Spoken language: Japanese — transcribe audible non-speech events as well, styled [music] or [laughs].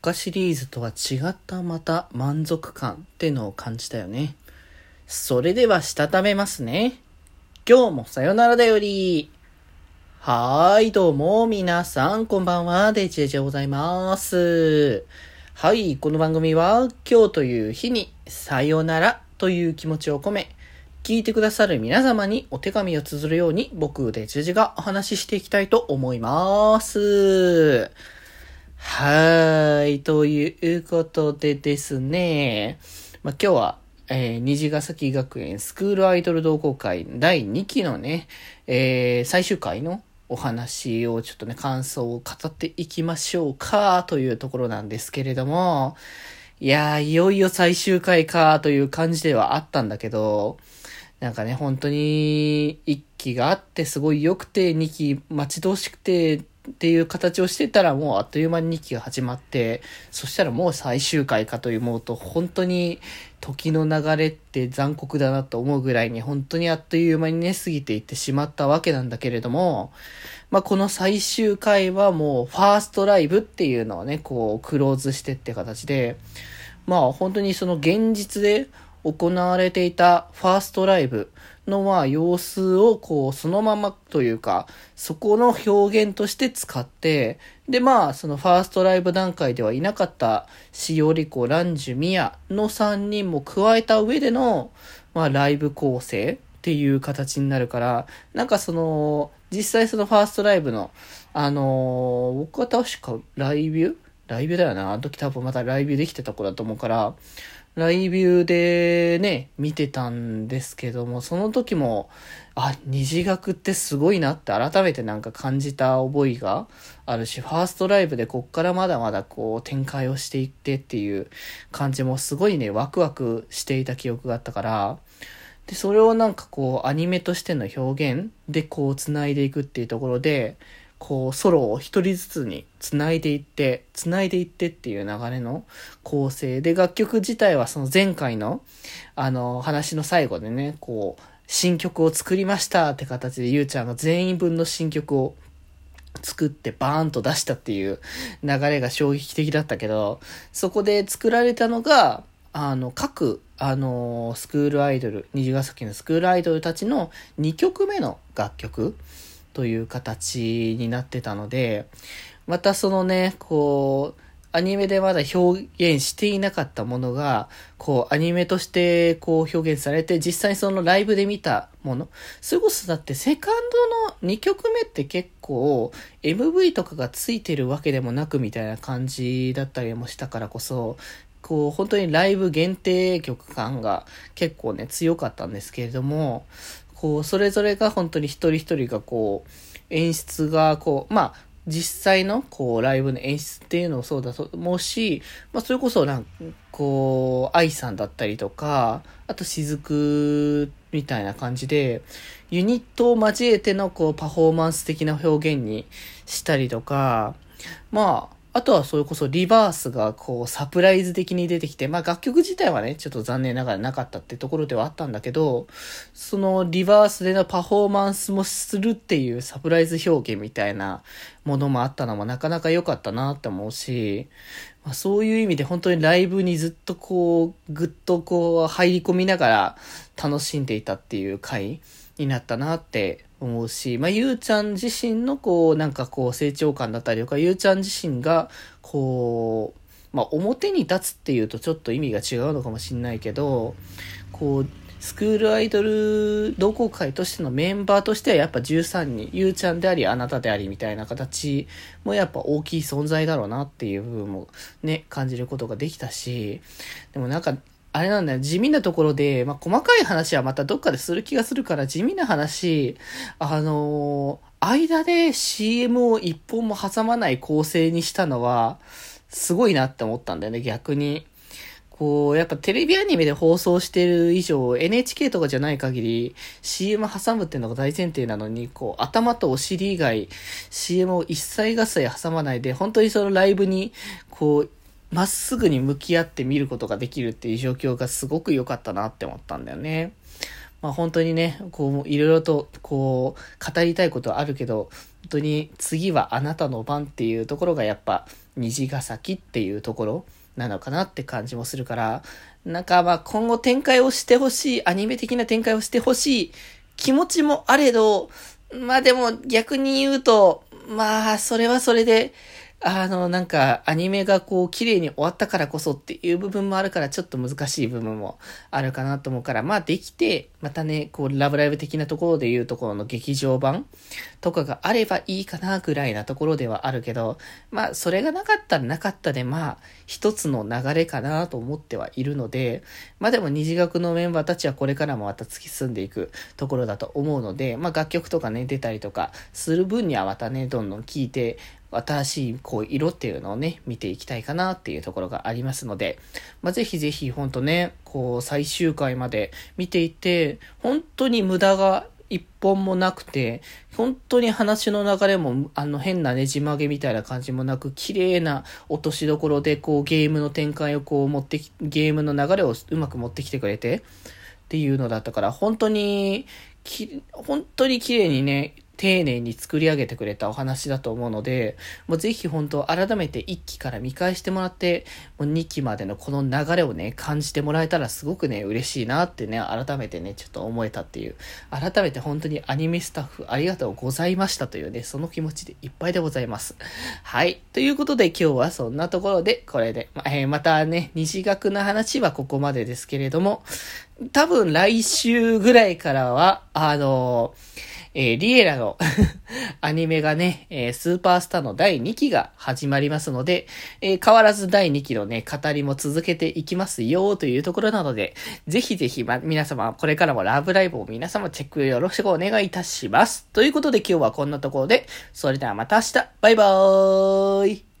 かシリーズとは違ったまた満足感ってのを感じたよね。それではしたためますね。今日もさよならだより。はーい、どうも、皆さん、こんばんは、デジェジでございます。はい、この番組は、今日という日に、さよならという気持ちを込め、聞いてくださる皆様にお手紙を綴るように、僕、デジェジがお話ししていきたいと思います。はーい。ということでですね。まあ、今日は、えー、虹ヶ崎学園スクールアイドル同好会第2期のね、えー、最終回のお話をちょっとね、感想を語っていきましょうか、というところなんですけれども、いやー、いよいよ最終回か、という感じではあったんだけど、なんかね、本当に、1期があってすごい良くて、2期待ち遠しくて、っていう形をしてたらもうあっという間に2期が始まって、そしたらもう最終回かと思うと、本当に時の流れって残酷だなと思うぐらいに本当にあっという間にね、過ぎていってしまったわけなんだけれども、まあ、この最終回はもうファーストライブっていうのをね、こうクローズしてって形で、まあ本当にその現実で行われていたファーストライブのまあ様子をこうそのままというか、そこの表現として使って、でまあそのファーストライブ段階ではいなかったしおりこ、ランジュ、ミヤの3人も加えた上でのまあライブ構成っていう形になるから、なんかその、実際そのファーストライブの、あのー、僕は確かライブライブだよな。あの時多分またライブできてた子だと思うから、ライブでね、見てたんですけども、その時も、あ、虹学ってすごいなって改めてなんか感じた覚えがあるし、ファーストライブでこっからまだまだこう展開をしていってっていう感じもすごいね、ワクワクしていた記憶があったから、で、それをなんかこうアニメとしての表現でこう繋いでいくっていうところで、こう、ソロを一人ずつに繋いでいって、繋いでいってっていう流れの構成で、楽曲自体はその前回の、あの、話の最後でね、こう、新曲を作りましたって形で、ゆうちゃんが全員分の新曲を作ってバーンと出したっていう流れが衝撃的だったけど、そこで作られたのが、あの、各、あの、スクールアイドル、虹ヶ崎のスクールアイドルたちの2曲目の楽曲。という形になってたので、またそのね、こう、アニメでまだ表現していなかったものが、こう、アニメとして、こう、表現されて、実際そのライブで見たもの。それこそだって、セカンドの2曲目って結構、MV とかがついてるわけでもなくみたいな感じだったりもしたからこそ、こう、本当にライブ限定曲感が結構ね、強かったんですけれども、こう、それぞれが本当に一人一人がこう、演出がこう、まあ、実際の、こう、ライブの演出っていうのもそうだと思うし、まあ、それこそ、なんか、こう、愛さんだったりとか、あと、雫みたいな感じで、ユニットを交えての、こう、パフォーマンス的な表現にしたりとか、まあ、あとはそれこそリバースがこうサプライズ的に出てきて、まあ楽曲自体はね、ちょっと残念ながらなかったってところではあったんだけど、そのリバースでのパフォーマンスもするっていうサプライズ表現みたいなものもあったのもなかなか良かったなって思うし、まあ、そういう意味で本当にライブにずっとこう、ぐっとこう入り込みながら楽しんでいたっていう回になったなって思うし、まあ、ゆうちゃん自身のこう、なんかこう、成長感だったりとか、ゆうちゃん自身が、こう、まあ、表に立つっていうとちょっと意味が違うのかもしんないけど、こう、スクールアイドル同好会としてのメンバーとしてはやっぱ13人、ゆうちゃんであり、あなたでありみたいな形もやっぱ大きい存在だろうなっていう部分もね、感じることができたし、でもなんか、あれなんだよ、地味なところで、まあ、細かい話はまたどっかでする気がするから、地味な話、あのー、間で CM を一本も挟まない構成にしたのは、すごいなって思ったんだよね、逆に。こう、やっぱテレビアニメで放送してる以上、NHK とかじゃない限り、CM 挟むっていうのが大前提なのに、こう、頭とお尻以外、CM を一切合切挟まないで、本当にそのライブに、こう、まっすぐに向き合って見ることができるっていう状況がすごく良かったなって思ったんだよね。まあ本当にね、こう、いろいろと、こう、語りたいことはあるけど、本当に次はあなたの番っていうところがやっぱ、虹ヶ崎っていうところなのかなって感じもするから、なんかまあ今後展開をしてほしい、アニメ的な展開をしてほしい気持ちもあれど、まあでも逆に言うと、まあそれはそれで、あの、なんか、アニメがこう、綺麗に終わったからこそっていう部分もあるから、ちょっと難しい部分もあるかなと思うから、まあ、できて、またね、こう、ラブライブ的なところで言うところの劇場版とかがあればいいかな、ぐらいなところではあるけど、まあ、それがなかったらなかったで、まあ、一つの流れかなと思ってはいるので、まあでも、二次学のメンバーたちはこれからもまた突き進んでいくところだと思うので、まあ、楽曲とかね、出たりとかする分にはまたね、どんどん聴いて、新しいこう色っていうのをね、見ていきたいかなっていうところがありますので、まあ、ぜひぜひほんとね、こう最終回まで見ていて、本当に無駄が一本もなくて、本当に話の流れも、あの変なねじ曲げみたいな感じもなく、綺麗な落としどころで、こうゲームの展開をこう持ってき、ゲームの流れをうまく持ってきてくれて、っていうのだったから、本当に、き、本当に綺麗にね、丁寧に作り上げてくれたお話だと思うので、もうぜひ本当改めて1期から見返してもらって、もう2期までのこの流れをね、感じてもらえたらすごくね、嬉しいなってね、改めてね、ちょっと思えたっていう。改めて本当にアニメスタッフありがとうございましたというね、その気持ちでいっぱいでございます。はい。ということで今日はそんなところで、これで、まえー、またね、西学の話はここまでですけれども、多分来週ぐらいからは、あのーえー、リエラの [laughs] アニメがね、えー、スーパースターの第2期が始まりますので、えー、変わらず第2期のね、語りも続けていきますよというところなので、ぜひぜひ、ま、皆様、これからもラブライブを皆様チェックよろしくお願いいたします。ということで今日はこんなところで、それではまた明日、バイバーイ